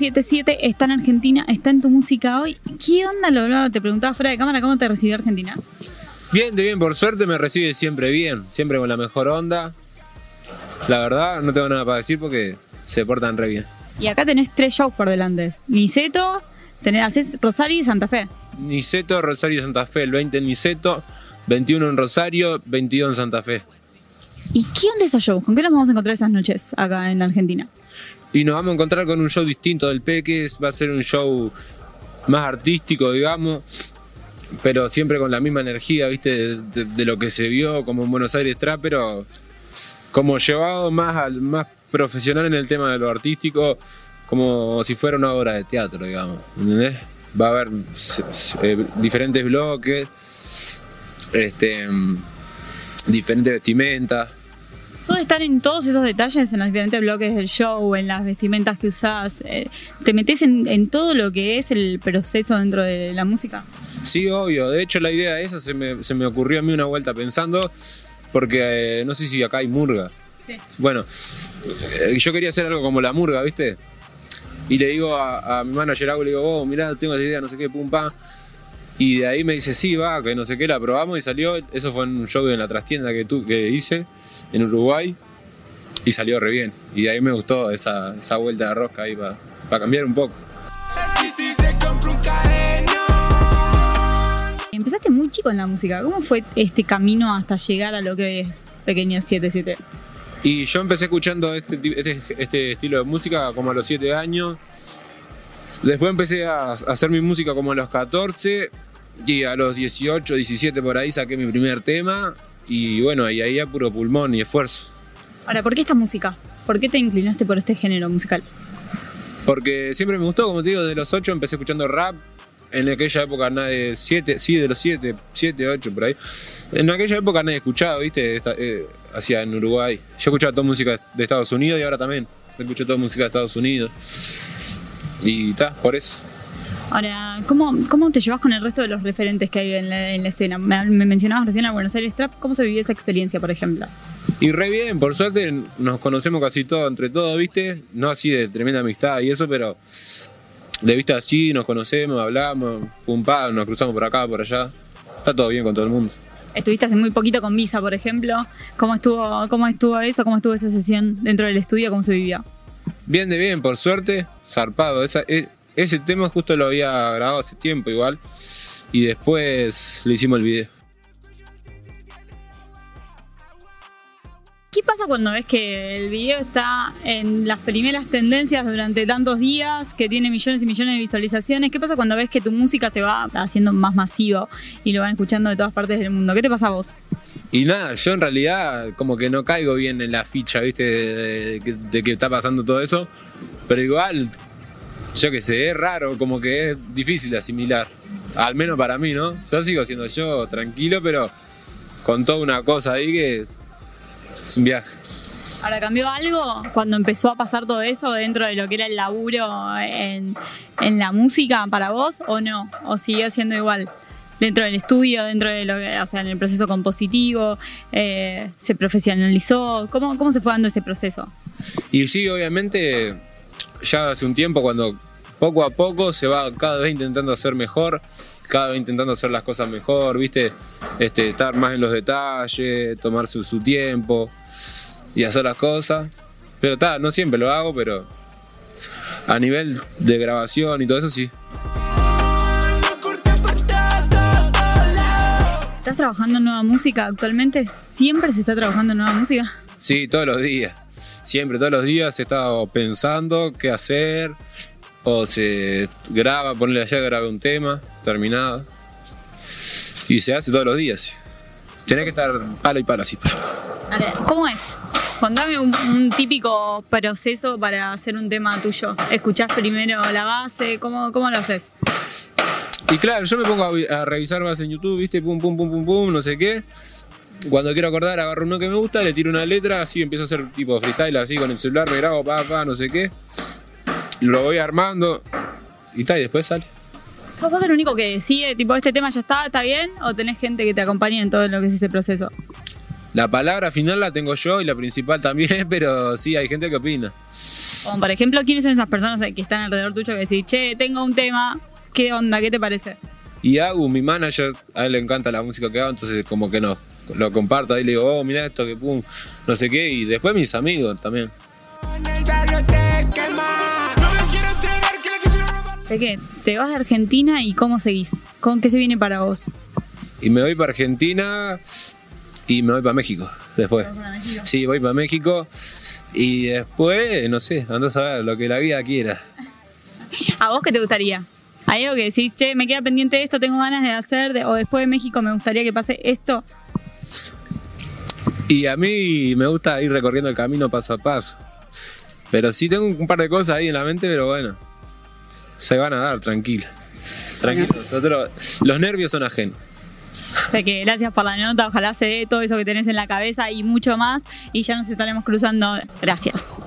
77 está en Argentina, está en tu música hoy. ¿Qué onda lo Te preguntaba fuera de cámara cómo te recibió Argentina. Bien, de bien, por suerte me recibe siempre bien, siempre con la mejor onda. La verdad, no tengo nada para decir porque se portan re bien. Y acá tenés tres shows por delante. Niceto, tenés, haces Rosario y Santa Fe. Niceto, Rosario y Santa Fe. El 20 en Niceto, 21 en Rosario, 22 en Santa Fe. ¿Y qué onda esos shows? ¿Con qué nos vamos a encontrar esas noches acá en Argentina? Y nos vamos a encontrar con un show distinto del Peques. Va a ser un show más artístico, digamos. Pero siempre con la misma energía, ¿viste? De, lo que se vio como en Buenos Aires Trap, pero como llevado más al más profesional en el tema de lo artístico, como si fuera una obra de teatro, digamos. Va a haber eh, diferentes bloques, este, diferentes vestimentas Sos de estar en todos esos detalles, en los diferentes bloques del show, en las vestimentas que usás. Eh, ¿Te metes en, todo lo que es el proceso dentro de la música? Sí, obvio. De hecho, la idea esa se me, se me ocurrió a mí una vuelta pensando, porque eh, no sé si acá hay murga. Sí. Bueno, eh, yo quería hacer algo como la murga, ¿viste? Y le digo a, mi manager, le digo, oh, mirá, tengo esa idea, no sé qué, pum, pam. Y de ahí me dice, sí, va, que no sé qué, la probamos y salió. Eso fue en un show en la trastienda que, tú, que hice en Uruguay y salió re bien. Y de ahí me gustó esa, esa vuelta de rosca ahí para cambiar un poco. Empezaste muy chico en la música. ¿Cómo fue este camino hasta llegar a lo que es Pequeña 77? Y yo empecé escuchando este, este, este, estilo de música como a los 7 años. Después empecé a hacer mi música como a los 14 y a los 18, 17 por ahí saqué mi primer tema y bueno, ahí ahí a puro pulmón y esfuerzo. Ahora, ¿por qué esta música? ¿Por qué te inclinaste por este género musical? Porque siempre me gustó, como te digo, de los 8 empecé escuchando rap. En aquella época nadie, siete, sí, de los 7, 7, 8 por ahí. En aquella época nadie escuchaba, ¿viste? Eh, hacía en Uruguay. Yo escuchaba toda música de Estados Unidos y ahora también. Escucho toda música de Estados Unidos. Y está, por eso. Ahora, ¿cómo, ¿cómo te llevas con el resto de los referentes que hay en la, escena? Me, mencionabas recién a Buenos Aires Trap, ¿cómo se vivió esa experiencia, por ejemplo? Y re bien, por suerte nos conocemos casi todos entre todos, ¿viste? No así de tremenda amistad y eso, pero de vista así nos conocemos, hablamos, pum pam, nos cruzamos por acá, por allá. Está todo bien con todo el mundo. Estuviste hace muy poquito con Visa, por ejemplo. ¿Cómo estuvo, cómo estuvo eso? ¿Cómo estuvo esa sesión dentro del estudio? ¿Cómo se vivió? Bien de bien, por suerte, zarpado. Esa, eh, ese tema justo lo había grabado hace tiempo igual. Y después le hicimos el video. ¿Qué pasa cuando ves que el video está en las primeras tendencias durante tantos días, que tiene millones y millones de visualizaciones? ¿Qué pasa cuando ves que tu música se va haciendo más masivo y lo van escuchando de todas partes del mundo? ¿Qué te pasa a vos? Y nada, yo en realidad como que no caigo bien en la ficha, ¿viste? De, de que está pasando todo eso. Pero igual yo que sé, es raro, como que es difícil de asimilar. Al menos para mí, ¿no? Yo sigo siendo yo, tranquilo, pero con toda una cosa ahí que es un viaje. Ahora, ¿cambió algo cuando empezó a pasar todo eso dentro de lo que era el laburo en, la música para vos o no? ¿O siguió siendo igual? Dentro del estudio, dentro de lo que, o sea, en el proceso compositivo, eh, se profesionalizó, ¿Cómo, ¿cómo se fue dando ese proceso? Y sí, obviamente ya hace un tiempo cuando poco a poco se va cada vez intentando hacer mejor, cada vez intentando hacer las cosas mejor, ¿viste? Este, estar más en los detalles, tomar su, tiempo y hacer las cosas. Pero está, no siempre lo hago, pero a nivel de grabación y todo eso sí. ¿Estás trabajando en nueva música actualmente? ¿Siempre se está trabajando en nueva música? Sí, todos los días siempre, todos los días he estado pensando qué hacer, o se graba, ponerle allá, graba un tema, terminado. Y se hace todos los días. Tiene que estar palo y palo así. ¿Cómo es? Contame un, típico proceso para hacer un tema tuyo. ¿Escuchás primero la base? ¿Cómo, cómo lo haces? Y claro, yo me pongo a, a revisar base en YouTube, ¿viste? Pum, pum, pum, pum, pum, no sé qué cuando quiero acordar, agarro uno que me gusta, le tiro una letra, así empiezo a hacer tipo freestyle, así con el celular, me grabo, pa, pa, no sé qué. Lo voy armando y tal, y después sale. ¿Sos vos el único que decide, tipo, este tema ya está, está bien? ¿O tenés gente que te acompañe en todo lo que es ese proceso? La palabra final la tengo yo y la principal también, pero sí, hay gente que opina. Como por ejemplo, ¿quiénes son esas personas que están alrededor tuyo que decís, che, tengo un tema, ¿qué onda? ¿Qué te parece? Y Agu, mi manager, a él le encanta la música que hago, entonces como que no, lo comparto, ahí le digo, oh, mira esto, que pum, no sé qué, y después mis amigos también. ¿De qué? Te vas de Argentina y cómo seguís? ¿Con qué se viene para vos? Y me voy para Argentina y me voy para México después. para México? Sí, voy para México y después, no sé, andás a ver lo que la vida quiera. ¿A vos qué te gustaría? ¿Hay algo que decís, che, me queda pendiente esto, tengo ganas de hacer, de- o después de México me gustaría que pase esto? Y a mí me gusta ir recorriendo el camino paso a paso. Pero sí tengo un par de cosas ahí en la mente, pero bueno, se van a dar, tranquilo. Tranquilo, nosotros, los nervios son ajenos. De que gracias por la nota, ojalá se dé todo eso que tenés en la cabeza y mucho más, y ya nos estaremos cruzando. Gracias.